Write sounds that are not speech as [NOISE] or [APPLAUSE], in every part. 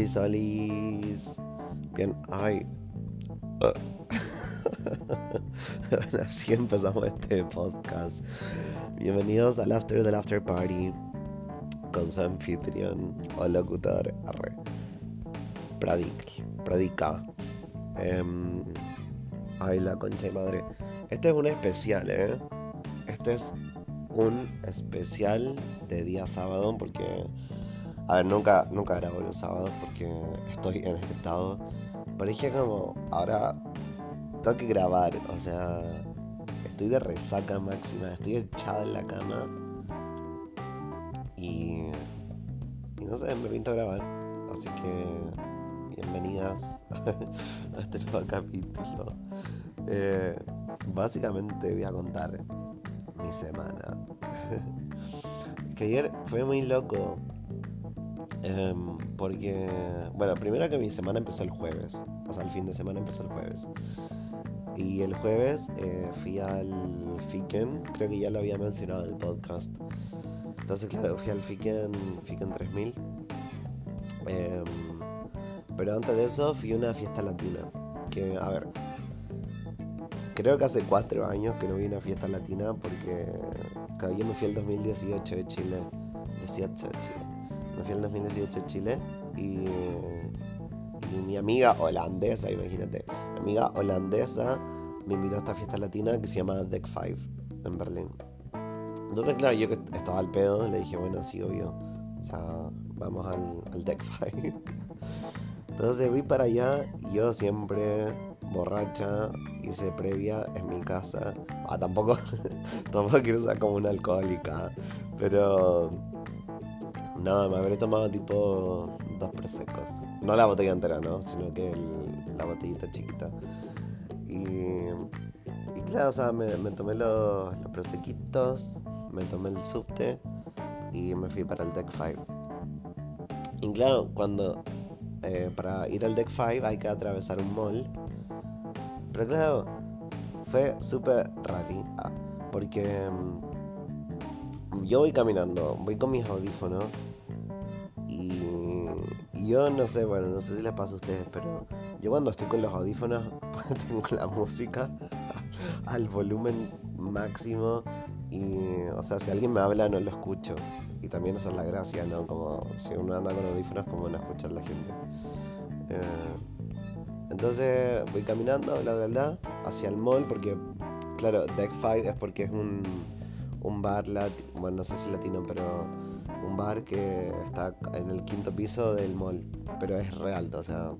Olis. Bien, ay. [LAUGHS] Así empezamos este podcast. Bienvenidos al After del After Party con su anfitrión o locutor arre. Pradic, pradica. Em, ay, la concha de madre. Este es un especial, ¿eh? Este es un especial de día sábado porque a ver, nunca, nunca grabo los sábados porque estoy en este estado. Pero dije como, ahora tengo que grabar, o sea, estoy de resaca máxima, estoy echada en la cama. Y, y no sé, me pinto grabar. Así que bienvenidas [LAUGHS] a este nuevo capítulo. Eh, básicamente voy a contar mi semana. [LAUGHS] que ayer fue muy loco Em, porque, bueno, primero que mi semana empezó el jueves. O sea, el fin de semana empezó el jueves. Y el jueves eh, fui al Fiken, creo que ya lo había mencionado en el podcast. Entonces, claro, fui al Fiken, Fiken 3000. Em, pero antes de eso fui a una fiesta latina. Que, a ver, creo que hace cuatro años que no vi una fiesta latina porque, claro, yo me fui el 2018 de Chile. 18 de Chile me fui en 2018 a Chile y, mi amiga holandesa, imagínate, mi amiga holandesa me invitó a esta fiesta latina que se llama Deck 5 en Berlín. Entonces, claro, yo que estaba al pedo, le dije, bueno, sí, obvio, o sea, vamos al, al Deck 5. [LAUGHS] Entonces fui para allá y yo siempre borracha, hice previa en mi casa. Ah, tampoco, [LAUGHS] tampoco quiero ser como una alcohólica, pero no, me habré tomado tipo dos presecos. No la botella entera, ¿no? Sino que la botellita chiquita. Y, y claro, o sea, me, tomé los, los prosequitos, me tomé el subte y me fui para el Deck 5. Y claro, cuando eh, para ir al Deck 5 hay que atravesar un mall. Pero claro, fue súper raro. Ah, porque mm, yo voy caminando, voy con mis audífonos yo no sé, bueno, no sé si les pasa a ustedes, pero yo cuando estoy con los audífonos [LAUGHS] tengo la música [LAUGHS] al volumen máximo y, o sea, si alguien me habla no lo escucho. Y también esa es la gracia, ¿no? Como si uno anda con audífonos, como no escuchar la gente. Eh, entonces voy caminando, bla, bla, bla, hacia el mall, porque, claro, Deck 5 es porque es un, un bar latino, bueno, no sé si latino, pero un bar que está en el quinto piso del mall, pero es re alto, o sea,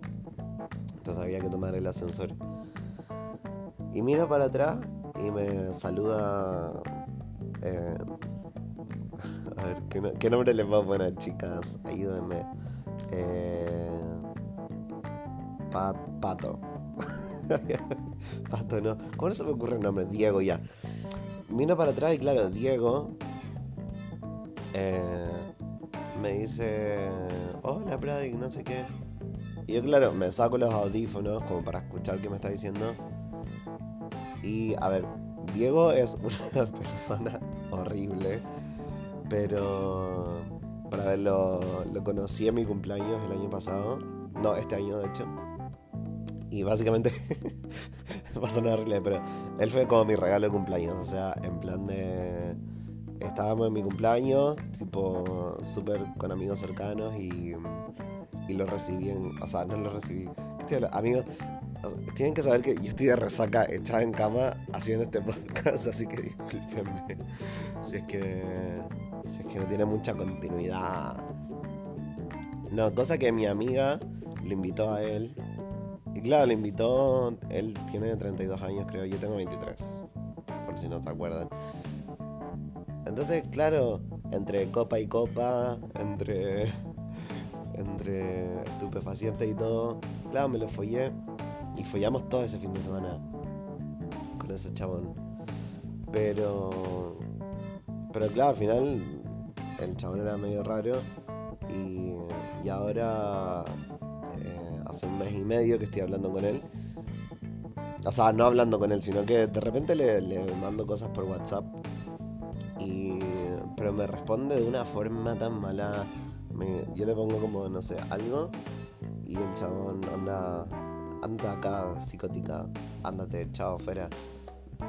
entonces había que tomar el ascensor. Y miro para atrás y me saluda. Eh, [LAUGHS] a ver, ¿qué, nombre les va a poner, chicas? Ayúdenme. Eh, pato. [LAUGHS] pato, no. ¿Cómo no se me ocurre el nombre? Diego, ya. Miro para atrás y, claro, Diego eh, me dice, hola Pradic, no sé qué. Y yo, claro, me saco los audífonos como para escuchar qué me está diciendo. Y, a ver, Diego es [LAUGHS] una persona horrible, pero para verlo, lo conocí en mi cumpleaños el año pasado. No, este año de hecho. Y básicamente, [LAUGHS] [LAUGHS] va a sonar horrible, pero él fue como mi regalo de cumpleaños. O sea, en plan de estábamos en mi cumpleaños, tipo súper con amigos cercanos y, y lo recibí en, o sea, no lo recibí. Amigos, tienen que saber que yo estoy de resaca echada en cama haciendo este [LAUGHS] podcast, así que discúlpenme si es que, si es que no tiene mucha continuidad. No, cosa que mi amiga le invitó a él. Y claro, le invitó, él tiene 32 años creo, yo tengo 23, por si no te acuerdan. Entonces, claro, entre copa y copa, entre, entre estupefacientes y todo, claro, me lo follé y follamos todo ese fin de semana con ese chabón. Pero, pero claro, al final el chabón era medio raro y, y ahora eh, hace un mes y medio que estoy hablando con él. O sea, no hablando con él, sino que de repente le, mando cosas por WhatsApp pero me responde de una forma tan mala. yo le pongo como, no sé, algo y el chabón anda, anda acá psicótica, ándate, chao, fuera.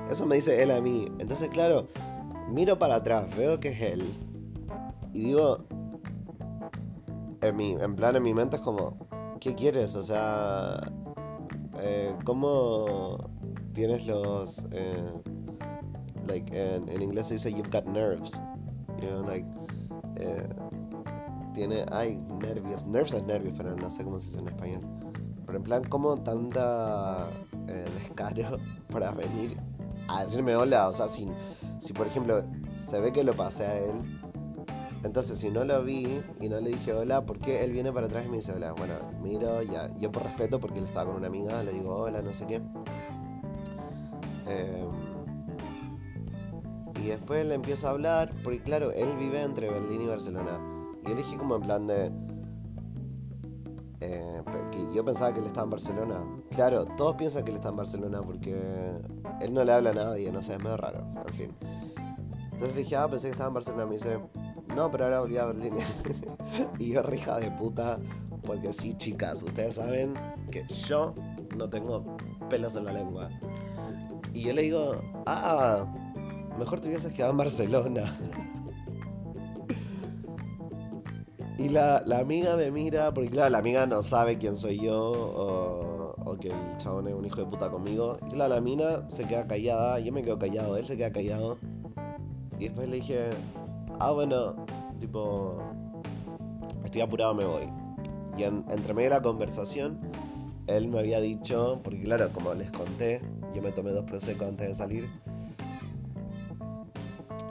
Eso me dice él a mí. Entonces, claro, miro para atrás, veo que es él. Y digo, en, mi, en plan, en mi mente es como, ¿qué quieres? O sea, eh, ¿cómo tienes los... Eh, like, en, inglés se dice, you've got nerves. You know, like... Eh, tiene, hay nervios, nerves es nervios, pero no sé cómo se dice en español. Pero en plan, como tanta eh, descaro [LAUGHS] para venir a decirme hola, o sea, si, si por ejemplo se ve que lo pasé a él, entonces si no lo vi y no le dije hola, ¿por qué él viene para atrás y me dice hola? Bueno, miro, ya, yo por respeto, porque él estaba con una amiga, le digo hola, no sé qué. Eh, y después le empiezo a hablar, porque claro, él vive entre Berlín y Barcelona. Y yo dije como en plan de... Eh, que yo pensaba que él estaba en Barcelona. Claro, todos piensan que él está en Barcelona porque él no le habla a nadie, no sé, es medio raro, en fin. Entonces le dije, ah, pensé que estaba en Barcelona. Me dice, no, pero ahora volví a Berlín. [LAUGHS] y yo, rija de puta, porque sí, chicas, ustedes saben que yo no tengo pelos en la lengua. Y yo le digo, ah, mejor te hubieses quedado en Barcelona. [LAUGHS] y la, la, amiga me mira, porque claro, la amiga no sabe quién soy yo o, o, que el chabón es un hijo de puta conmigo. Y claro, la mina se queda callada, yo me quedo callado, él se queda callado. Y después le dije, ah, bueno, tipo, estoy apurado, me voy. Y en, entre medio de la conversación, él me había dicho, porque claro, como les conté, yo me tomé dos prosecos antes de salir.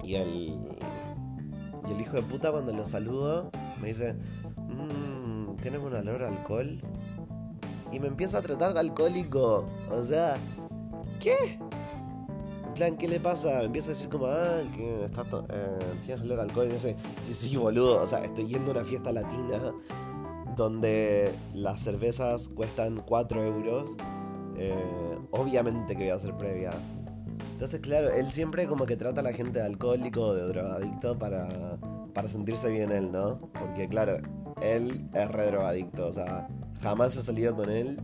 Y el, y el hijo de puta cuando lo saludo me dice, mmm, ¿tienes un olor a alcohol? Y me empieza a tratar de alcohólico. O sea, ¿qué? ¿Qué le pasa? Me empieza a decir como, ah, que estás eh, tienes olor alcohol y no sé. Sí, boludo, o sea, estoy yendo a una fiesta latina donde las cervezas cuestan 4 euros. Eh, obviamente que voy a hacer previa. Entonces, claro, él siempre como que trata a la gente de alcohólico o de drogadicto para, para sentirse bien él, ¿no? Porque, claro, él es re drogadicto, o sea, jamás he salido con él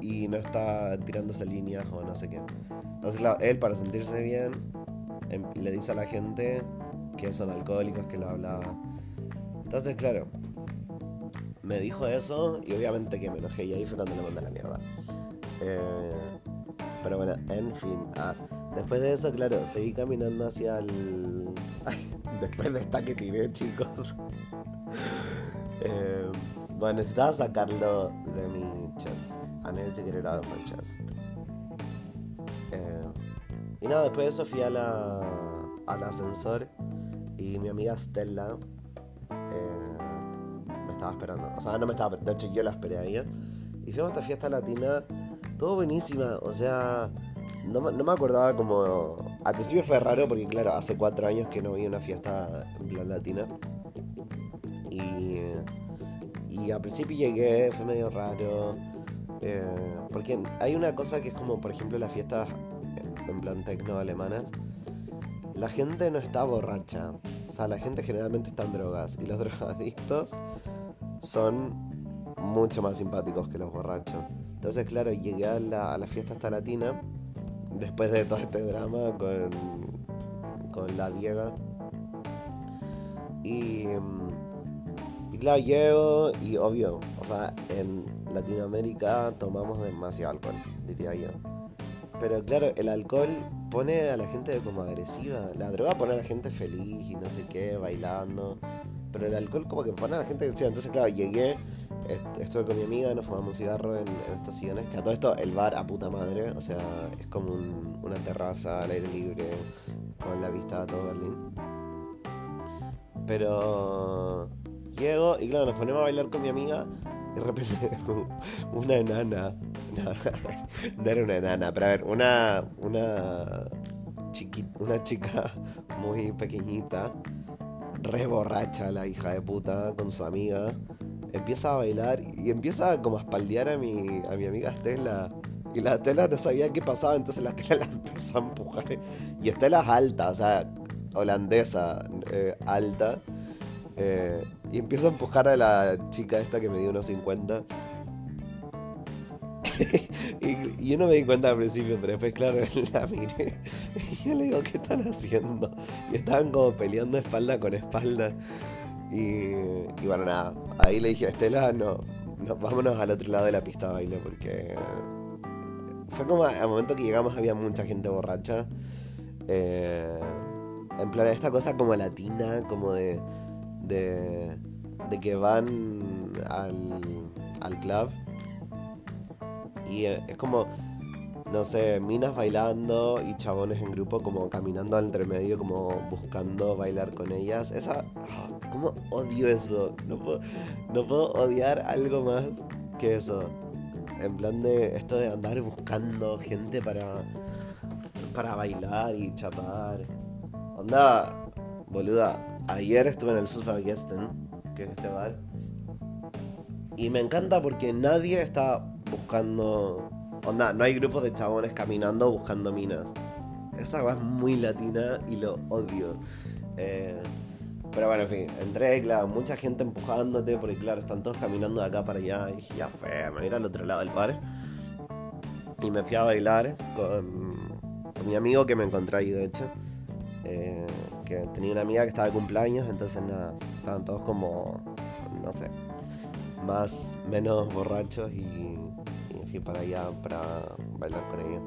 y no está tirándose líneas o no sé qué. Entonces, claro, él para sentirse bien em, le dice a la gente que son alcohólicos, que lo hablaba. Entonces, claro, me dijo eso y obviamente que me enojé y ahí fue cuando le mandé la mierda. Eh, pero bueno, en fin. Ah, después de eso, claro, seguí caminando hacia el. [LAUGHS] después de esta que tiré, chicos. [LAUGHS] eh, bueno, necesitaba sacarlo de mi chest. I needed to get it out chest. Y nada, después de eso fui a la, al ascensor y mi amiga Stella eh, me estaba esperando. O sea, no me estaba de hecho yo la esperé a ella. Y fuimos a esta fiesta latina todo buenísima. O sea, no, no, me acordaba como. Al principio fue raro porque, claro, hace cuatro años que no había una fiesta en plan latina. Y. Y al principio llegué, fue medio raro. Eh, porque hay una cosa que es como, por ejemplo, las fiestas en plan tecno alemanas. La gente no está borracha. O sea, la gente generalmente está en drogas. Y los [LAUGHS] drogadictos son mucho más simpáticos que los borrachos. Entonces, claro, llegué a la, a fiesta esta latina después de todo este drama con, con la Diega. Y, y claro, llego y obvio, o sea, en Latinoamérica tomamos demasiado alcohol, diría yo. Pero claro, el alcohol pone a la gente como agresiva. La droga pone a la gente feliz y no sé qué, bailando. Pero el alcohol como que pone a la gente agresiva. Entonces, claro, llegué estuve con mi amiga, nos fumamos un cigarro en, estos sillones. Que a todo esto, el bar a puta madre. O sea, es como una terraza al aire libre, con la vista a todo Berlín. Pero llego y claro, nos ponemos a bailar con mi amiga. De repente, [LAUGHS] una enana. [LAUGHS] No, era una enana, pero a ver, una. Una. Chiquita, una chica muy pequeñita, re borracha, la hija de puta, con su amiga empieza a bailar y empieza como a espaldear a mi, a mi amiga Estela. Y la Estela no sabía qué pasaba, entonces la Estela [LAUGHS] la empezó a empujar. Y Estela es alta, o sea, holandesa, eh, alta. Eh, y empieza a empujar a la chica esta que me dio unos 50. [LAUGHS] y, yo no me di cuenta al principio, pero después, claro, [LAUGHS] la miré. Y yo le digo, ¿qué están haciendo? Y estaban como peleando espalda con espalda. Y, y bueno, nada. Ahí le dije Estela, no, no, vámonos al otro lado de la pista de baile porque fue como al momento que llegamos había mucha gente borracha. Eh, en plan, esta cosa como latina, como de, de, de que van al, al club. Y es como, no sé, minas bailando y chabones en grupo como caminando al entremedio, como buscando bailar con ellas. Esa, ah, ¿cómo odio eso? No puedo, no puedo odiar algo más que eso. En plan de esto de andar buscando gente para, para bailar y chapar. Onda, boluda, ayer estuve en el Susvagesten, que es este bar. Y me encanta porque nadie está buscando. Onda, no hay grupos de chabones caminando buscando minas. Esa va es muy latina y lo odio. Eh, pero bueno, en fin, entré, claro, mucha gente empujándote, porque claro, están todos caminando de acá para allá. Y dije, ya fe, me voy al otro lado del bar. Y me fui a bailar con, mi amigo que me encontré ahí, de hecho. Eh, que tenía una amiga que estaba de cumpleaños, entonces nada, estaban todos como, no sé, más, menos borrachos y, y fui para allá para bailar con ella.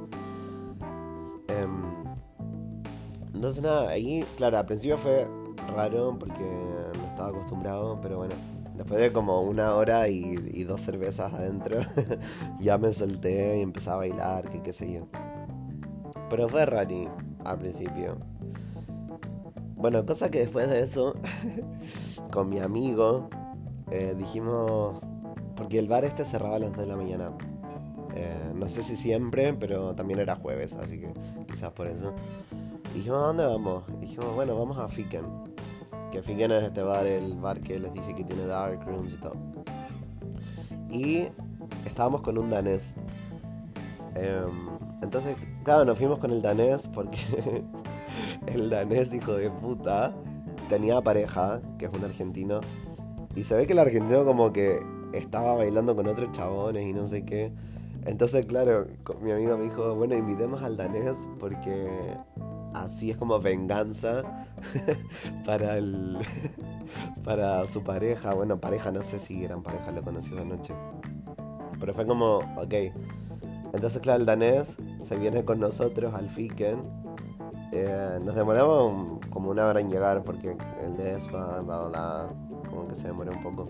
Em, entonces nada, ahí, claro, al principio fue raro porque no estaba acostumbrado, pero bueno, después de como una hora y, dos cervezas adentro, [LAUGHS] ya me solté y empecé a bailar, que qué sé yo. Pero fue raro al principio. Bueno, cosa que después de eso, [LAUGHS] con mi amigo, eh, dijimos, porque el bar este cerraba a las 2 de la mañana. Eh, no sé si siempre, pero también era jueves, así que quizás por eso. Dijimos, ¿a dónde vamos? Dijimos, bueno, vamos a Fiken. Que Fiken es este bar, el bar que les dije que tiene dark rooms y todo. Y estábamos con un danés. Em, entonces, claro, nos fuimos con el danés porque [LAUGHS] [LAUGHS] el danés, hijo de puta, tenía pareja, que es un argentino. Y se ve que el argentino como que estaba bailando con otros chabones y no sé qué. Entonces, claro, mi amigo me dijo, bueno, invitemos al danés porque así es como venganza [LAUGHS] para el [LAUGHS] para su pareja. Bueno, pareja, no sé si eran pareja, lo conocí esa noche. Pero fue como, ok. Entonces, claro, el danés se viene con nosotros al Fiken. Eh, nos demoramos como una hora en llegar porque el danés va, va, como que se demoró un poco.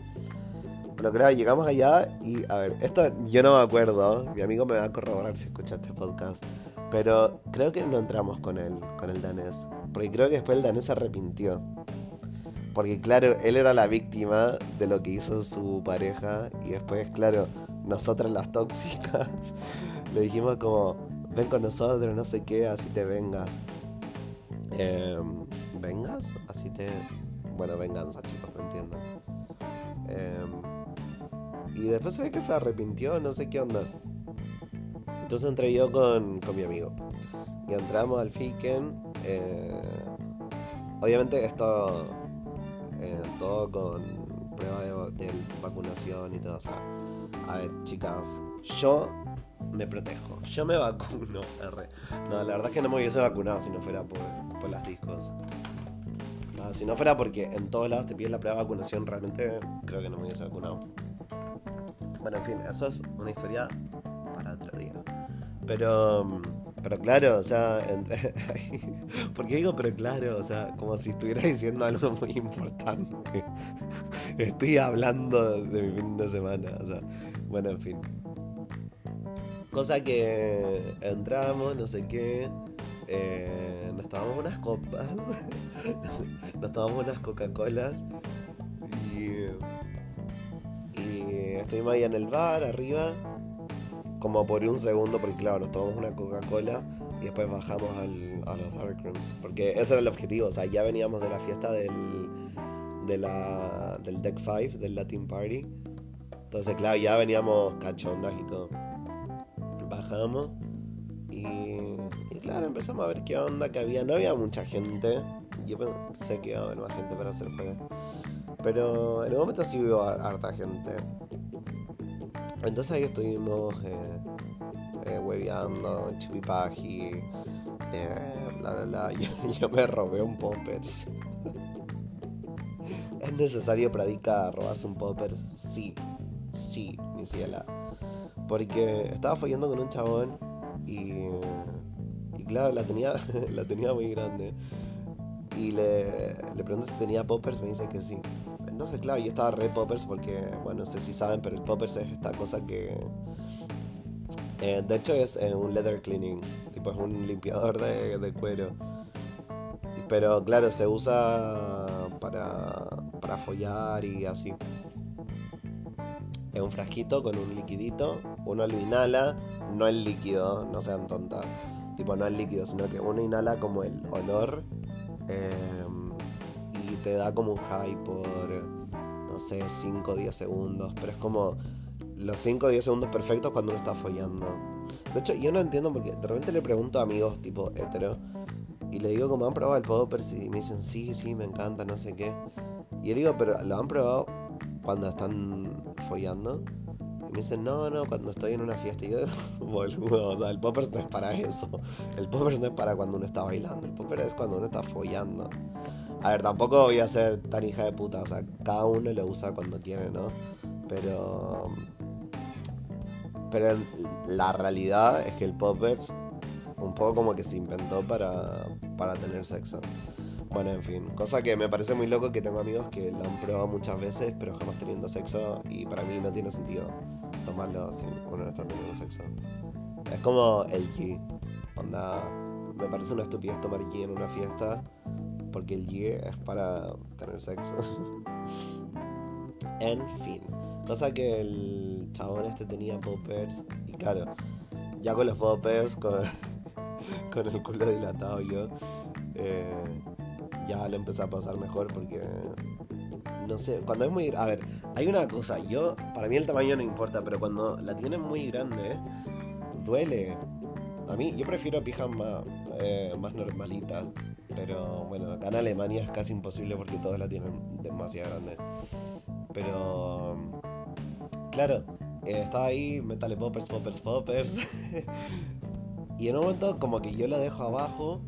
Pero claro, llegamos allá y, a ver, esto yo no me acuerdo, mi amigo me va a corroborar si escucha este podcast, pero creo que no entramos con él, con el danés, porque creo que después el danés se arrepintió. Porque claro, él era la víctima de lo que hizo su pareja y después, claro, nosotras las tóxicas [LAUGHS] le dijimos como, ven con nosotros, no sé qué, así te vengas. Em, ¿Vengas? Así te... Bueno, venganza chicos, me entienden. Eh, y después se ve que se arrepintió, no sé qué onda. Entonces entré yo con, mi amigo. Y entramos al Fiken. Eh, obviamente esto eh, todo con prueba de, vacunación y todo. O sea, a ver, chicas, yo me protejo. Yo me vacuno. No, la verdad es que no me hubiese vacunado si no fuera por, por las discos. Si no fuera porque en todos lados te piden la prueba de vacunación, realmente creo que no me hubiese vacunado. Bueno, en fin, eso es una historia para otro día. Pero, pero claro, o sea, entre... [LAUGHS] ¿por qué digo pero claro? O sea, como si estuviera diciendo algo muy importante. [LAUGHS] Estoy hablando de mi fin de semana, o sea, bueno, en fin. Cosa que entramos, no sé qué, eh, nos tomamos unas copas, [LAUGHS] nos tomamos unas Coca-Colas y y estuvimos ahí en el bar, arriba, como por un segundo, porque claro, nos tomamos una Coca-Cola y después bajamos al, a los Dark Rooms. Porque ese era el objetivo, o sea, ya veníamos de la fiesta del, de del Deck 5, del Latin Party. Entonces, claro, ya veníamos cachondas y todo. Y, y claro, empezamos a ver qué onda que había. No había mucha gente. Yo pensé que iba a haber más gente para hacer juego. Pero en un momento sí hubo harta gente. Entonces ahí estuvimos eh, eh, eh, bla bla bla. [LAUGHS] Yo, me robé un poppers. [LAUGHS] ¿Es necesario para Dika robarse un popper? Sí, sí, mi ciela. Porque estaba follando con un chabón y, y claro, la tenía, [LAUGHS] la tenía muy grande. Y le, le pregunto si tenía poppers, me dice que sí. Entonces, claro, yo estaba re poppers porque, bueno, no sé si saben, pero el poppers es esta cosa que... eh, de hecho es eh, un leather cleaning, tipo es un limpiador de, de cuero. Pero claro, se usa para, para follar y así. Es un frasquito con un liquidito, uno lo inhala, no el líquido, no sean tontas. Tipo, no el líquido, sino que uno inhala como el olor eh, y te da como un high por, no sé, 5 o 10 segundos. Pero es como los 5 o 10 segundos perfectos cuando uno está follando. De hecho, yo no entiendo porque de repente le pregunto a amigos tipo hetero y le digo como han probado el poppers y me dicen sí, sí, me encanta, no sé qué. Y yo digo, pero ¿lo han probado cuando están follando? Me dicen, no, no, cuando estoy en una fiesta. Y yo, [LAUGHS] boludo, o sea, el poppers no es para eso. El poppers no es para cuando uno está bailando. El poppers es cuando uno está follando. A ver, tampoco voy a ser tan hija de puta. O sea, cada uno lo usa cuando quiere, ¿no? Pero. Pero la realidad es que el poppers un poco como que se inventó para, para tener sexo. Bueno, en fin, cosa que me parece muy loco que tengo amigos que lo han probado muchas veces, pero jamás teniendo sexo, y para mí no tiene sentido tomarlo si uno no está teniendo sexo. Es como el G. Onda, me parece una estupidez tomar G en una fiesta, porque el G es para tener sexo. [LAUGHS] en fin, cosa que el chabón este tenía poppers, y claro, ya con los poppers, con, [LAUGHS] con el culo dilatado yo, eh, ya le empecé a pasar mejor porque no sé, cuando es muy... A ver, hay una cosa, yo, para mí el tamaño no importa, pero cuando la tienen muy grande, duele. A mí, yo prefiero pijas más, eh, más normalitas, pero bueno, acá en Alemania es casi imposible porque todos la tienen demasiado grande. Pero, claro, eh, estaba ahí, métale poppers, poppers, poppers. [LAUGHS] y en un momento como que yo lo dejo abajo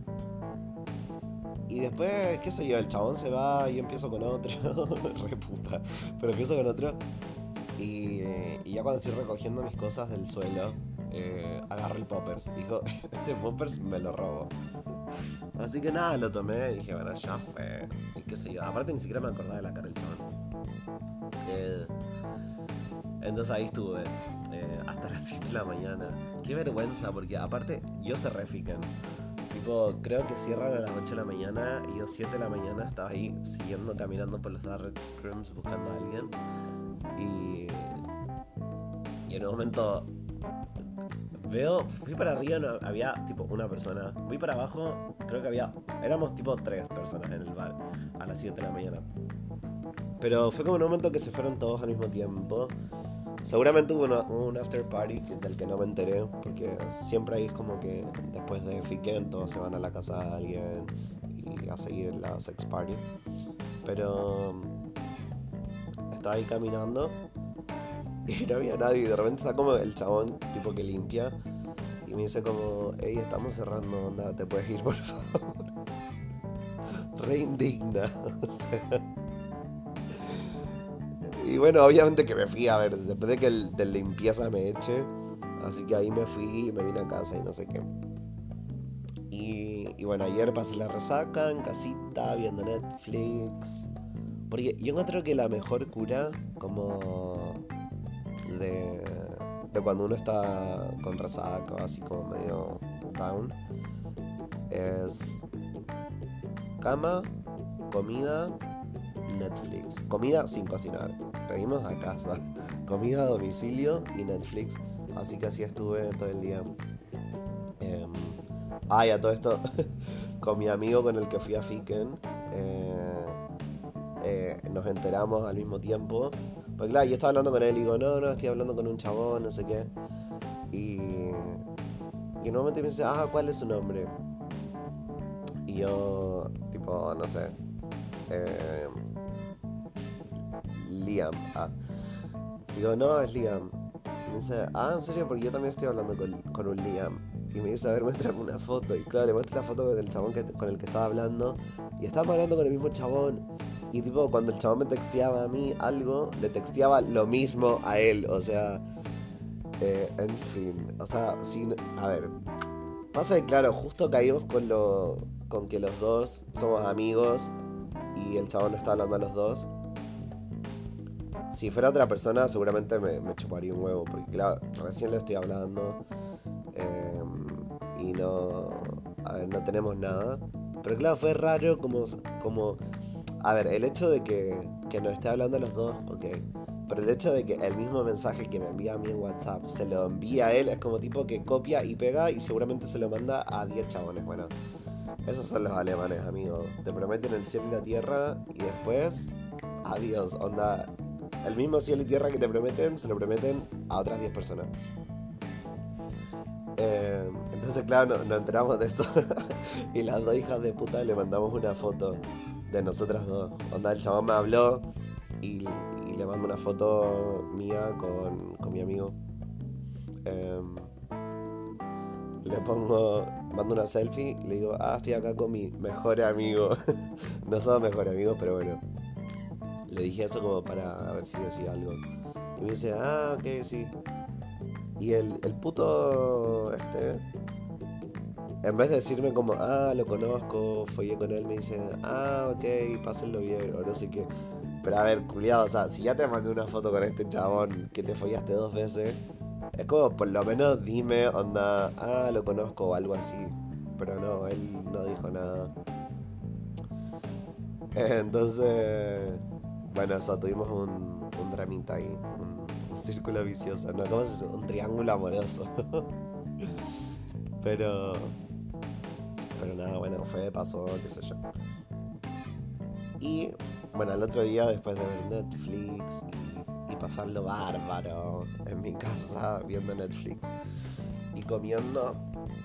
y después, qué sé yo, el chabón se va y yo empiezo con otro. [LAUGHS] Re puta. Pero empiezo con otro. Y, ya cuando estoy recogiendo mis cosas del suelo, eh, agarro el poppers. Dijo, [LAUGHS] este poppers me lo robo. Así que nada, lo tomé y dije, bueno, ya fue. Y qué sé yo. Aparte ni siquiera me acordaba de la cara del chabón. Eh, entonces ahí estuve. eh, hasta las 7 de la mañana. Qué vergüenza, porque aparte yo se refican. Creo que cierran a las 8 de la mañana y yo 7 de la mañana estaba ahí siguiendo caminando por los dark rooms buscando a alguien. Y, y en un momento veo, fui para arriba, no, había tipo una persona. Fui para abajo, creo que había, éramos tipo tres personas en el bar a las 7 de la mañana. Pero fue como un momento que se fueron todos al mismo tiempo. Seguramente hubo una- un after party del que no me enteré, porque siempre ahí es como que después de Fiken todos se van a la casa de alguien y a seguir la sex party. Pero estaba ahí caminando [LAUGHS] y no había nadie. De repente está como el chabón tipo que limpia y me dice como, hey, estamos cerrando, onda, te puedes ir por favor. [LAUGHS] Re indigna, [LAUGHS] o sea. Y bueno, obviamente que me fui a ver, después de que el de limpieza me eche. Así que ahí me fui y me vine a casa y no sé qué. Y, y bueno, ayer pasé la resaca en casita, viendo Netflix. Porque yo encuentro que la mejor cura, como de, de cuando uno está con resaca, así como medio down, es cama, comida, Netflix. Comida sin cocinar. Pedimos a casa. [LAUGHS] Comida a domicilio y Netflix. Así que así estuve todo el día. Em, ah, y a todo esto, [LAUGHS] con mi amigo con el que fui a Fiken, eh, eh, nos enteramos al mismo tiempo. Porque claro, yo estaba hablando con él y digo, no, no, estoy hablando con un chabón, no sé qué. Y, y en un momento me dice, ah, ¿cuál es su nombre? Y yo, tipo, no sé. eh, Ah. Digo, no, es Liam. Me dice, ah, en serio, porque yo también estoy hablando con, con un Liam. Y me dice, a ver, muéstrame una foto. Y claro, le muestro la foto del chabón que, con el que estaba hablando. Y estábamos hablando con el mismo chabón. Y tipo, cuando el chabón me texteaba a mí algo, le texteaba lo mismo a él. O sea, eh, en fin. O sea, sin. A ver. Pasa que, claro, justo caímos con lo. con que los dos somos amigos. Y el chabón no está hablando a los dos. Si fuera otra persona, seguramente me, me chuparía un huevo. Porque, claro, recién le estoy hablando. Eh, y no. A ver, no tenemos nada. Pero claro, fue raro como. como a ver, el hecho de que, que nos esté hablando los dos, ok. Pero el hecho de que el mismo mensaje que me envía a mí en WhatsApp se lo envía a él es como tipo que copia y pega y seguramente se lo manda a 10 chabones. Bueno, esos son los alemanes, amigo. Te prometen el cielo y la tierra y después, adiós. Onda, el mismo cielo y tierra que te prometen, se lo prometen a otras 10 personas. Eh, entonces, claro, nos no enteramos de eso. [LAUGHS] y las dos hijas de puta le mandamos una foto de nosotras dos. Onda, el chabón me habló y, le mando una foto mía con, con mi amigo. Eh, le pongo, mando una selfie le digo, ah, estoy acá con mi mejor amigo. [LAUGHS] no somos mejores amigos, pero bueno. Le dije eso como para ver si decía algo. Y me dice, ah, ok, sí. Y el, el puto, este, en vez de decirme como, ah, lo conozco, follé con él, me dice, ah, ok, pásenlo bien, o no sé qué. Pero a ver, culiado, o sea, si ya te mandé una foto con este chabón que te follaste dos veces, es como, por lo menos dime, onda, ah, lo conozco o algo así. Pero no, él no dijo nada. Entonces, bueno, eso, tuvimos un, un dramita ahí, un, círculo vicioso, ¿no? ¿Cómo se dice? Un triángulo amoroso. [LAUGHS] pero, pero nada, bueno, fue, pasó, qué sé yo. Y bueno, el otro día, después de ver Netflix y, y, pasarlo bárbaro en mi casa viendo Netflix y comiendo,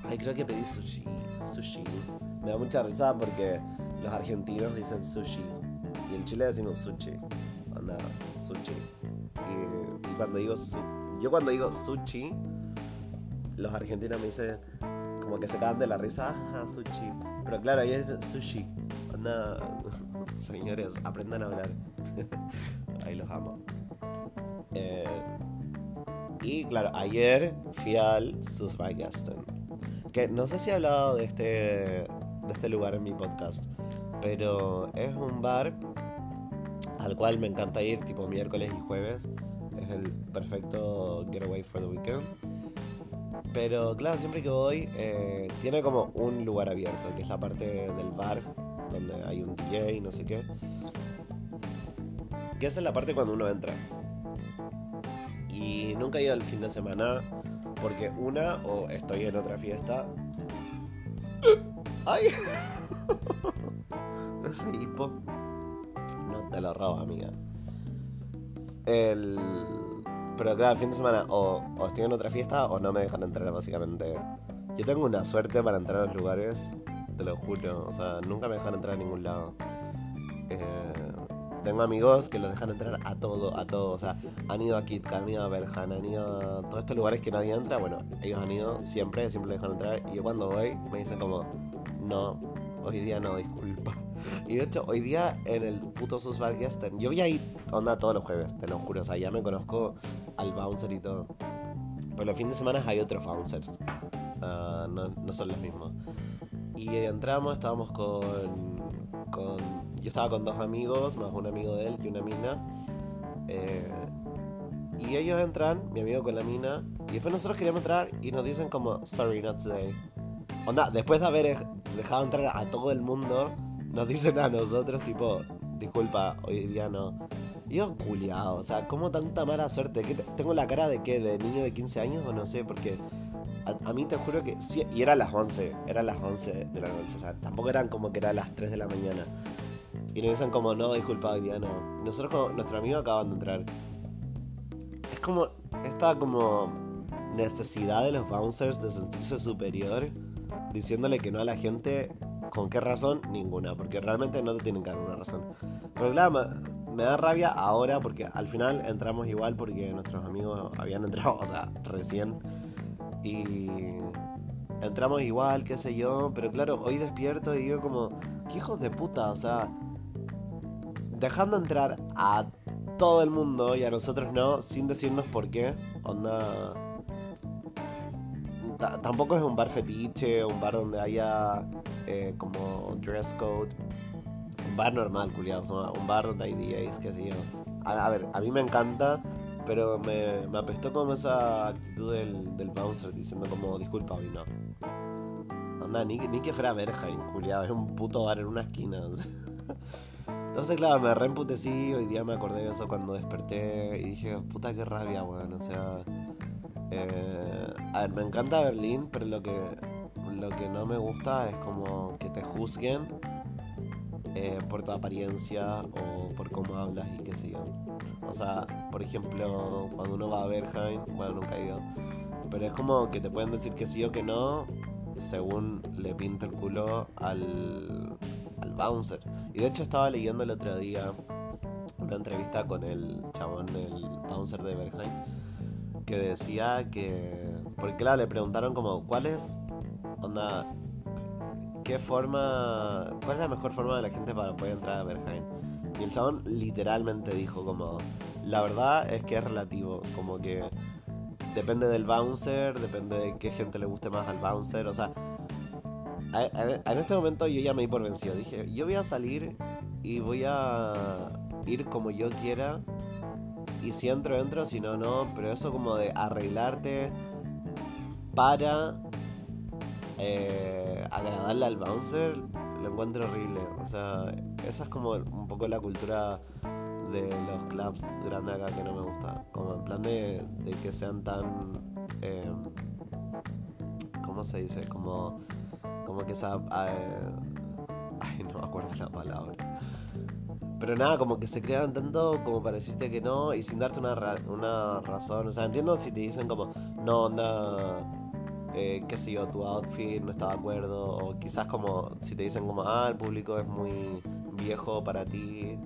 ay, creo que pedí sushi. Sushi. Me da mucha risa porque los argentinos dicen sushi y en Chile decimos sushi. Anda, sushi. Y, cuando digo yo cuando digo sushi, los argentinos me dicen como que se cagan de la risa, ajá, sushi. Pero claro, ellos dicen sushi. Anda, [LAUGHS] señores, aprendan a hablar. [LAUGHS] Ahí los amo. Eh, y claro, ayer fui al Susbeigasten. Que no sé si he hablado de este, de este lugar en mi podcast, pero es un bar al cual me encanta ir tipo miércoles y jueves. Es el perfecto getaway for the weekend. Pero claro, siempre que voy, eh, tiene como un lugar abierto, que es la parte del bar, donde hay un DJ y no sé qué. Que esa es la parte cuando uno entra. Y nunca he ido el fin de semana, porque una, o estoy en otra fiesta. ¡Ay! [LAUGHS] Ese hipo. Te lo robo, amiga. El pero claro, el fin de semana o, o, estoy en otra fiesta o no me dejan entrar, básicamente. Yo tengo una suerte para entrar a los lugares, te lo juro. O sea, nunca me dejan entrar a ningún lado. Eh, tengo amigos que los dejan entrar a todo, a todo. O sea, han ido a Kitka, han ido a Berhan, han ido a todos estos lugares que nadie entra. Bueno, ellos han ido siempre, siempre los dejan entrar. Y yo cuando voy me dicen como, no, hoy día no, disculpa. Y de hecho, hoy día en el puto Susbargesten, yo voy a ir onda todos los jueves, te lo juro. O sea, ya me conozco al bouncer y todo. Pero los fines de semana hay otros bouncers. Uh, no, no, son los mismos. Y entramos, estábamos con, con. Yo estaba con dos amigos, más un amigo de él y una mina. Eh, y ellos entran, mi amigo con la mina. Y después nosotros queríamos entrar y nos dicen como, sorry, not today. Onda, después de haber dejado entrar a todo el mundo, nos dicen a nosotros, tipo, disculpa, hoy día no. Y yo, culiado, o sea, ¿cómo tanta mala suerte? ¿Qué ¿Tengo la cara de qué? ¿De niño de 15 años o no sé? Porque a, a, mí te juro que sí, y era las 11, eran las 11 de la noche, o sea, tampoco eran como que era las 3 de la mañana. Y nos dicen como, no, disculpa, hoy día no. Nosotros como, nuestro amigo acaban de entrar. Es como, esta como necesidad de los bouncers de sentirse superior diciéndole que no a la gente, ¿con qué razón? Ninguna, porque realmente no te tienen que dar una razón. Pero claro, me da rabia ahora porque al final entramos igual porque nuestros amigos habían [LAUGHS] entrado, o sea, recién. Y entramos igual, qué sé yo, pero claro, hoy despierto y digo como, qué hijos de puta, o sea, dejando entrar a todo el mundo y a nosotros no, sin decirnos por qué, onda... tampoco es un bar fetiche, un bar donde haya eh, como dress code, un bar normal, culiado, un bar donde hay DJs, qué sé yo. A, ver, a mí me encanta, pero me, me apestó como esa actitud del, del bouncer diciendo como disculpa hoy no. Anda, ni, ni que fuera Berheim, culiado, es un puto bar en una esquina. [LAUGHS] Entonces, claro, me reemputecí, hoy día me acordé de eso cuando desperté y dije, puta qué rabia, weón, o sea... Eh, a ver, me encanta Berlín, pero lo que, lo que no me gusta es como que te juzguen eh, por tu apariencia o por cómo hablas y qué sé yo. O sea, por ejemplo, cuando uno va a Berheim, bueno, nunca he ido, pero es como que te pueden decir que sí o que no según le pinta el culo al, al bouncer. Y de hecho estaba leyendo el otro día una entrevista con el chabón, el bouncer de Berheim, que decía que... Porque claro, le preguntaron como, ¿cuál es, onda, qué forma, cuál es la mejor forma de la gente para poder entrar a Berheim. Y el chabón literalmente dijo como, la verdad es que es relativo, como que depende del bouncer, depende de qué gente le guste más al bouncer, o sea, en este momento yo ya me di por vencido, dije, yo voy a salir y voy a ir como yo quiera. Y si entro, entro, si no, no. Pero eso como de arreglarte para eh, agradarle al bouncer, lo encuentro horrible. O sea, esa es como un poco la cultura de los clubs grandes acá que no me gusta. Como en plan de, que sean tan... Eh, ¿Cómo se dice? Como, como que esa... Eh, [LAUGHS] ay, no me acuerdo la palabra. Pero nada, como que se crean tanto como para que no y sin darte una, una razón. O sea, entiendo si te dicen como, no, onda eh, qué sé yo, tu outfit no está de acuerdo, o quizás como si te dicen como, ah, el público es muy viejo para ti.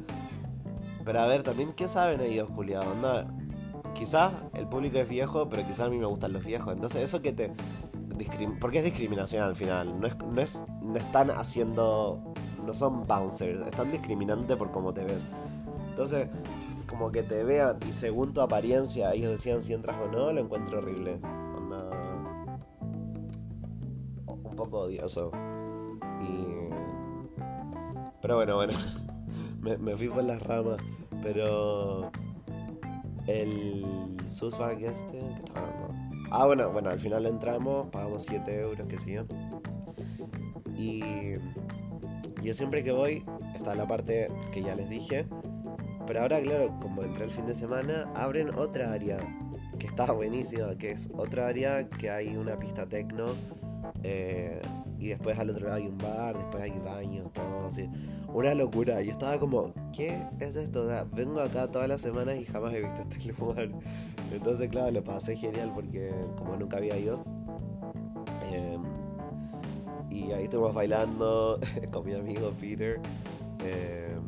Pero a ver, también, ¿qué saben ellos, Julia? Onda, quizás el público es viejo, pero quizás a mí me gustan los viejos. Entonces, eso que te... Porque es discriminación al final, no, es, no, es, no están haciendo... No son bouncers, están discriminándote por cómo te ves. Entonces, como que te vean y según tu apariencia ellos decían si entras o no, lo encuentro horrible. Odioso. Y... Pero bueno, bueno. [LAUGHS] me, fui por las ramas. Pero... El Susbark este... ¿Qué está hablando? Ah, bueno, bueno, al final entramos, pagamos 7 euros, qué sé yo. Y yo siempre que voy, está la parte que ya les dije. Pero ahora, claro, como entré el fin de semana, abren otra área que está buenísima, que es otra área que hay una pista tecno eh, y después al otro lado hay un bar, después hay baños, todo así. Una locura. Y estaba como, ¿qué es esto? vengo acá todas las semanas y jamás he visto este [LAUGHS] lugar. Entonces, claro, lo pasé genial porque como nunca había ido. Em, y ahí estuvimos bailando [LAUGHS] con mi amigo Peter. Em,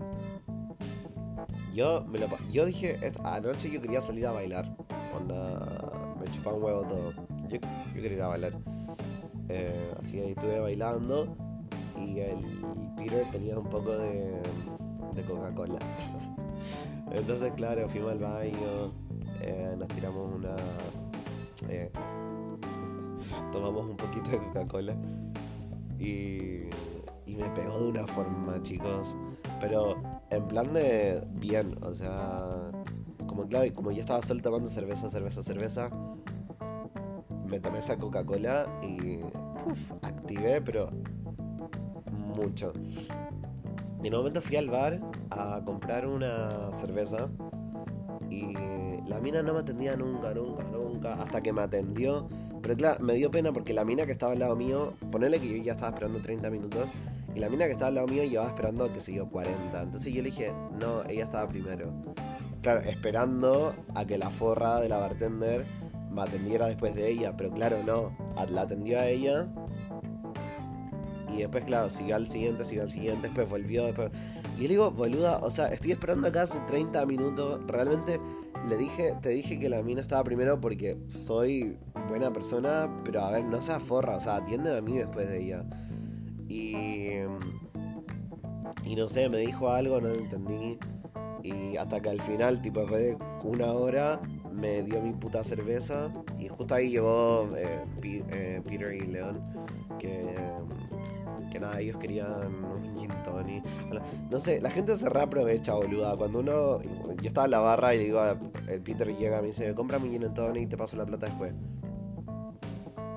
yo, me lo, yo dije, anoche yo quería salir a bailar. Onda, me chupaba un huevo todo. Yo, yo quería ir a bailar. Eh, así que ahí estuve bailando y el Peter tenía un poco de, Coca-Cola. [LAUGHS] Entonces, claro, fuimos al baño, eh, nos tiramos una... Eh, [LAUGHS] tomamos un poquito de Coca-Cola y, y me pegó de una forma, chicos. Pero en plan de bien, o sea, como claro, como yo estaba solo tomando cerveza, cerveza, cerveza, me tomé esa Coca-Cola y activé, pero mucho. Y en un momento fui al bar a comprar una cerveza y la mina no me atendía nunca, nunca, nunca, hasta que me atendió. Pero claro, me dio pena porque la mina que estaba al lado mío, ponele que yo ya estaba esperando 30 minutos, y la mina que estaba al lado mío llevaba esperando, que siguió 40. Entonces yo le dije, no, ella estaba primero. Claro, esperando a que la forra de la bartender me atendiera después de ella, pero claro, no, la atendió a ella y después, claro, siguió al siguiente, siguió al siguiente, después volvió. Y le digo, boluda, o sea, estoy esperando acá hace 30 minutos. Realmente le dije, te dije que la mina estaba primero porque soy buena persona, pero a ver, no sea forra, o sea, atiende a mí después de ella. Y. Y no sé, me dijo algo, no lo entendí. Y hasta que al final, tipo, después de una hora, me dio mi puta cerveza. Y justo ahí llegó eh, eh, Peter y León, que que nada, ellos querían un gin tonic. No sé, la gente se reaprovecha, boluda. Cuando uno. Yo estaba en la barra y le digo, el Peter llega, me dice, cómprame un gin tonic y te paso la plata después.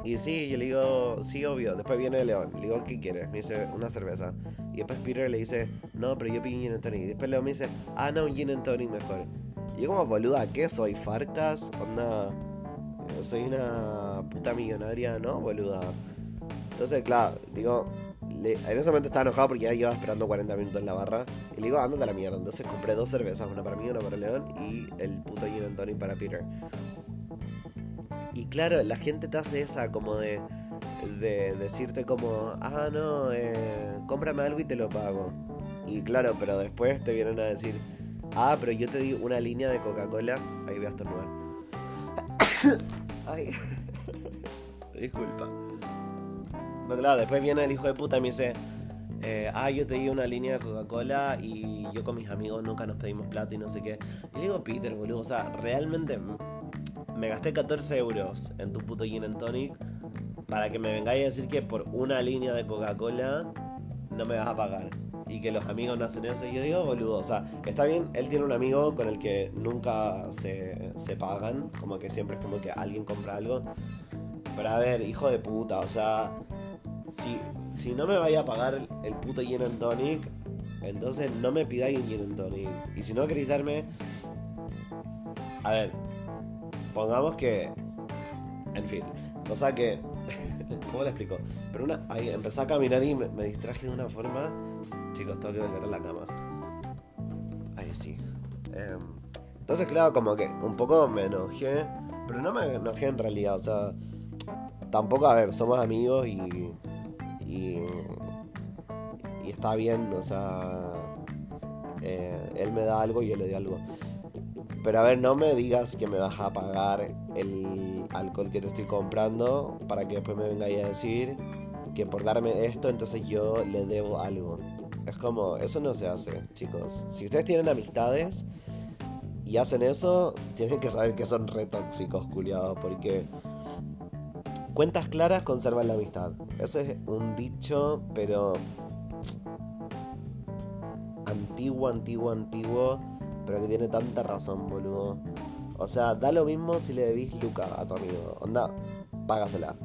Y sí, yo le digo, sí, obvio. Después viene León. Le digo, ¿qué quieres? Me dice, una cerveza. Y después Peter le dice, no, pero yo pido un gin tonic. Y después León me dice, ah, no, un gin tonic mejor. Y como, boluda, ¿qué soy? ¿Farcas? Onda... Soy una puta millonaria, ¿no, boluda? Entonces, claro, digo, en ese momento estaba enojado porque ya llevaba esperando 40 minutos en la barra. Y le digo, ándate a la mierda. Entonces compré dos cervezas, una para mí, una para León y el puto gin and para Peter. Y claro, la gente te hace esa como de, de decirte como, ah, no, eh, cómprame algo y te lo pago. Y claro, pero después te vienen a decir, ah, pero yo te di una línea de Coca-Cola. Ahí voy a estornudar. Ay, [LAUGHS] disculpa. Pero claro, después viene el hijo de puta y me dice, eh, ah, yo te di una línea de Coca-Cola y yo con mis amigos nunca nos pedimos plata y no sé qué. Y le digo, Peter, boludo, o sea, realmente me gasté 14 euros en tu puto gin and tonic para que me vengáis a decir que por una línea de Coca-Cola no me vas a pagar. Y que los amigos no hacen eso. Y yo digo, boludo, o sea, está bien, él tiene un amigo con el que nunca se, se pagan, como que siempre es como que alguien compra algo. Pero a ver, hijo de puta, o sea, si, no me vaya a pagar el puto gin and tonic, entonces no me pidáis un gin and tonic. Y si no queréis darme... A ver, pongamos que... En fin, cosa que... [LAUGHS] ¿Cómo le explico? Pero una, ahí empecé a caminar y me, distraje de una forma... Chicos, tengo que volver a la cama. Ahí sí. Em, entonces, claro, como que un poco me enojé. Pero no me enojé en realidad, o sea... Tampoco, a ver, somos amigos y y, está bien, o sea, eh, él me da algo y yo le doy algo. Pero a ver, no me digas que me vas a pagar el alcohol que te estoy comprando para que después me vengáis a decir que por darme esto entonces yo le debo algo. Es como, eso no se hace, chicos. Si ustedes tienen amistades y hacen eso, tienen que saber que son re tóxicos, culiados, porque Cuentas claras conservan la amistad. Ese es un dicho, pero antiguo, antiguo, antiguo, pero que tiene tanta razón, boludo. O sea, da lo mismo si le debís Luca a tu amigo. Onda, págasela.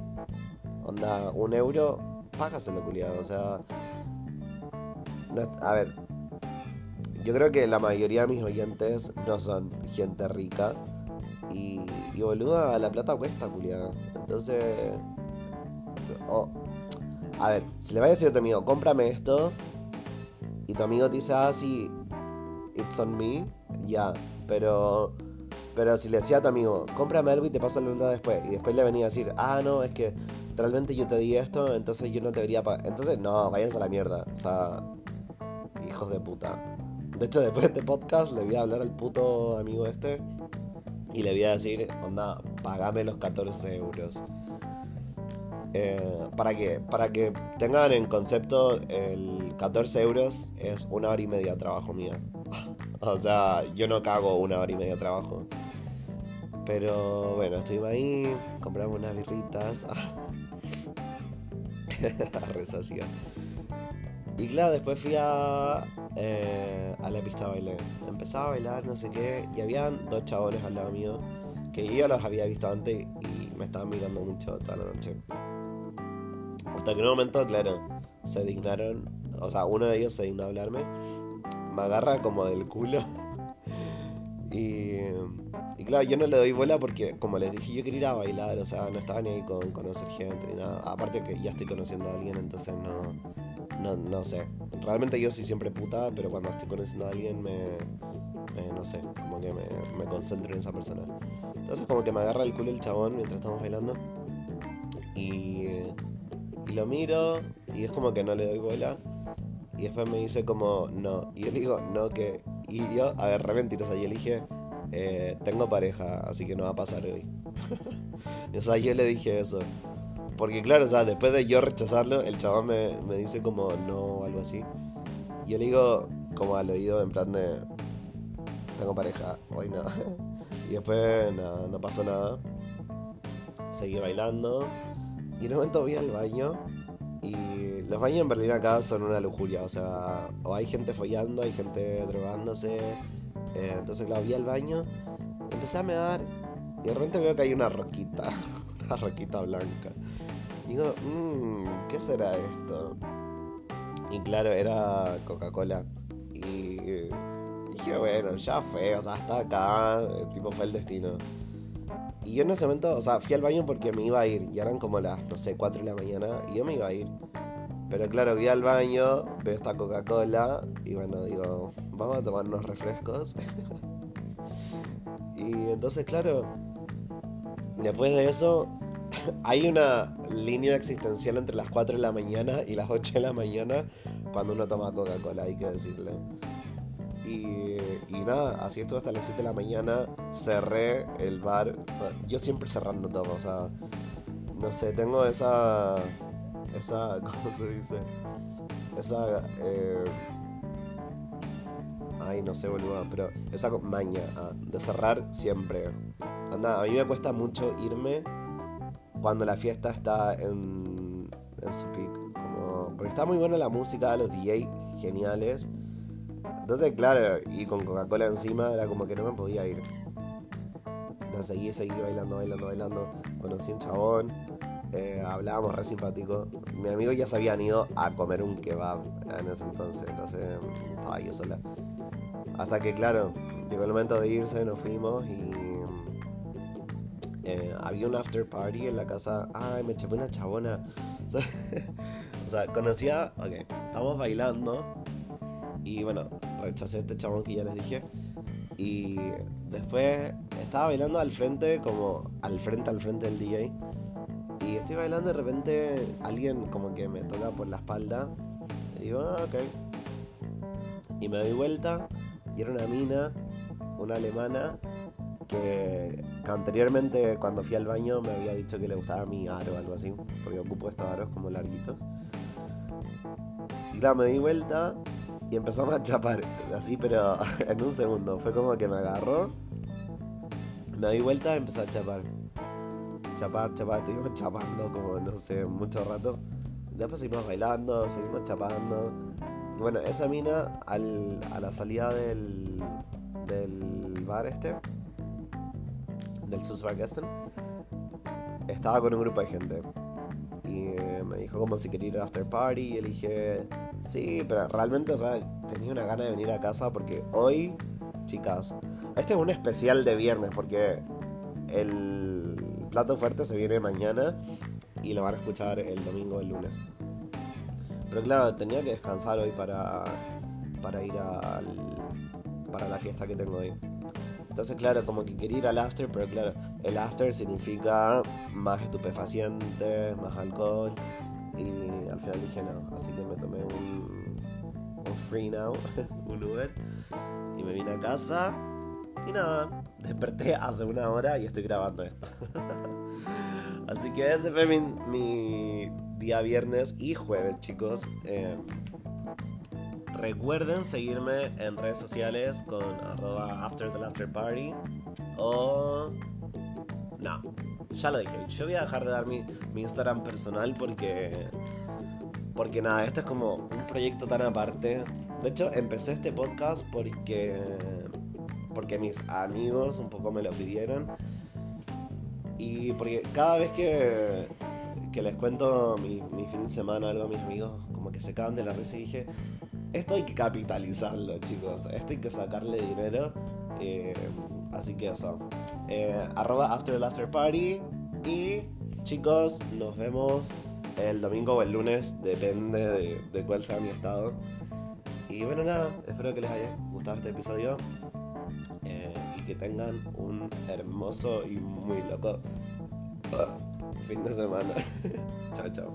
Onda, un euro, págaselo, culiado. O sea, a ver, yo creo que la mayoría de mis oyentes no son gente rica. Y, y boluda, la plata cuesta, culiado. Entonces. a ver, si le vaya a decir a tu amigo, cómprame esto. Y tu amigo te dice, ah, sí, it's on me. Ya, pero. Pero si le decía a tu amigo, cómprame algo y te paso la plata después. Y después le venía a decir, ah, no, es que realmente yo te di esto, entonces yo no te debería pagar. Entonces, no, váyanse a la mierda. O sea, hijos de puta. De hecho, después de este podcast le voy a hablar al puto amigo este y le voy a decir, onda, pagame los 14 euros. Eh, ¿Para qué? Para que tengan en concepto, el 14 euros es una hora y media de trabajo mía. [LAUGHS] o sea, yo no cago una hora y media de trabajo. Pero bueno, estuvimos ahí, compramos unas birritas. [LAUGHS] Resacia. Y claro, después fui a, eh, a la pista de baile. Empezaba a bailar, no sé qué, y habían dos chabones al lado mío que yo los había visto antes y me estaban mirando mucho toda la noche. Hasta que en un momento, claro, se dignaron, o sea, uno de ellos se dignó a hablarme, me agarra como del culo. [LAUGHS] y, y claro, yo no le doy bola porque, como les dije, yo quería ir a bailar, o sea, no estaba ni ahí con conocer gente ni nada. Aparte que ya estoy conociendo a alguien, entonces no no, no sé. Realmente yo soy siempre puta, pero cuando estoy conociendo a alguien me. no sé, como que me, me, concentro en esa persona. Entonces, como que me agarra el culo el chabón mientras estamos bailando. Y. Y lo miro, y es como que no le doy bola. Y después me dice como, no. Y yo le digo, no, que... Y yo, a ver, re mentirosa. Y elige, eh, tengo pareja, así que no va a pasar hoy. [LAUGHS] o sea, yo le dije eso. Porque claro, o sea, después de yo rechazarlo, el chaval me, me dice como no o algo así. Yo le digo como al oído en plan de, tengo pareja, hoy no. [LAUGHS] y después no, no pasó nada. Seguí bailando. Y en un momento voy al baño y los baños en Berlín acá son una lujuria, o sea, o hay gente follando, hay gente drogándose. Eh, entonces, claro, vi al baño, empecé a medar y de repente veo que hay una roquita, [LAUGHS] una roquita blanca. Digo, mmm, ¿qué será esto? Y claro, era Coca-Cola. Y dije, bueno, ya fue, o sea, hasta acá, tipo fue el destino. Y yo en ese momento, o sea, fui al baño porque me iba a ir. Y eran como las, no sé, 4 de la mañana. Y yo me iba a ir. Pero claro, vi al baño, veo esta Coca-Cola. Y bueno, digo, vamos a tomar unos refrescos. [LAUGHS] y entonces, claro, después de eso, hay una línea existencial entre las 4 de la mañana y las 8 de la mañana cuando uno toma Coca-Cola, hay que decirle. Y, nada, así estuve hasta las 7 de la mañana, cerré el bar, yo siempre cerrando todo, o sea, no sé, tengo esa, esa, [LAUGHS] ¿cómo se dice? Esa, eh, ay, no sé, boludo, pero esa maña ah, de cerrar siempre. Anda, a mí me cuesta mucho irme cuando la fiesta está en, en su pico porque está muy buena la música, los DJ geniales. Entonces, claro, y con Coca-Cola encima era como que no me podía ir. Entonces seguí, seguí bailando, bailando, bailando. Conocí un chabón, eh, hablábamos re simpático. Mi amigo ya se habían ido a comer un kebab en ese entonces, entonces estaba yo sola. Hasta que, claro, llegó el momento de irse, nos fuimos y eh, había un after party en la casa. Ay, me chapé una chabona. [LAUGHS] o sea, conocía. Ok, estamos bailando. Y bueno, rechacé este chabón que ya les dije. Y después estaba bailando al frente, como al frente, al frente del DJ. Y estoy bailando de repente alguien como que me toca por la espalda. Y digo, ah, ok. Y me doy vuelta y era una mina, una alemana, que, anteriormente cuando fui al baño me había dicho que le gustaba mi aro o algo así, porque ocupo estos aros como larguitos. Y claro, me di vuelta y empezamos a chapar, así, pero [LAUGHS] en un segundo. Fue como que me agarró, me di vuelta y empezó a chapar. Chapar, chapar, estuvimos chapando como, no sé, mucho rato. Después seguimos bailando, seguimos chapando. Bueno, esa mina al, a la salida del, del bar este, del Susbargesten, estaba con un grupo de gente. Y eh, me dijo como si quería ir a after party. Y le dije, sí, pero realmente, o sea, tenía una gana de venir a casa porque hoy, chicas, este es un especial de viernes porque el plato fuerte se viene mañana y lo van a escuchar el domingo o el lunes. Pero claro, tenía que descansar hoy para, para ir al, para la fiesta que tengo hoy. Entonces, claro, como que quería ir al after, pero claro, el after significa más estupefacientes, más alcohol. Y al final dije no, así que me tomé un, free now, [LAUGHS] un Uber, y me vine a casa. Y nada, desperté hace una hora y estoy grabando esto. [LAUGHS] así que ese fue mi, mi, día viernes y jueves, chicos. Eh, Recuerden seguirme en redes sociales con arroba after the party. O... No, ya lo dije. Yo voy a dejar de dar mi, Instagram personal porque... Porque nada, esto es como un proyecto tan aparte. De hecho, empecé este podcast porque... Porque mis amigos un poco me lo pidieron. Y porque cada vez que, que les cuento mi, mi fin de semana algo a mis amigos, como que se cagan de la risa y dije, esto hay que capitalizarlo, chicos. Esto hay que sacarle dinero. Eh, así que eso. Eh, arroba after the after party. Y chicos, nos vemos el domingo o el lunes. Depende de, cuál sea mi estado. Y bueno, nada. Espero que les haya gustado este episodio. Eh, y que tengan un hermoso y muy loco fin de semana. [LAUGHS] chao. Chao.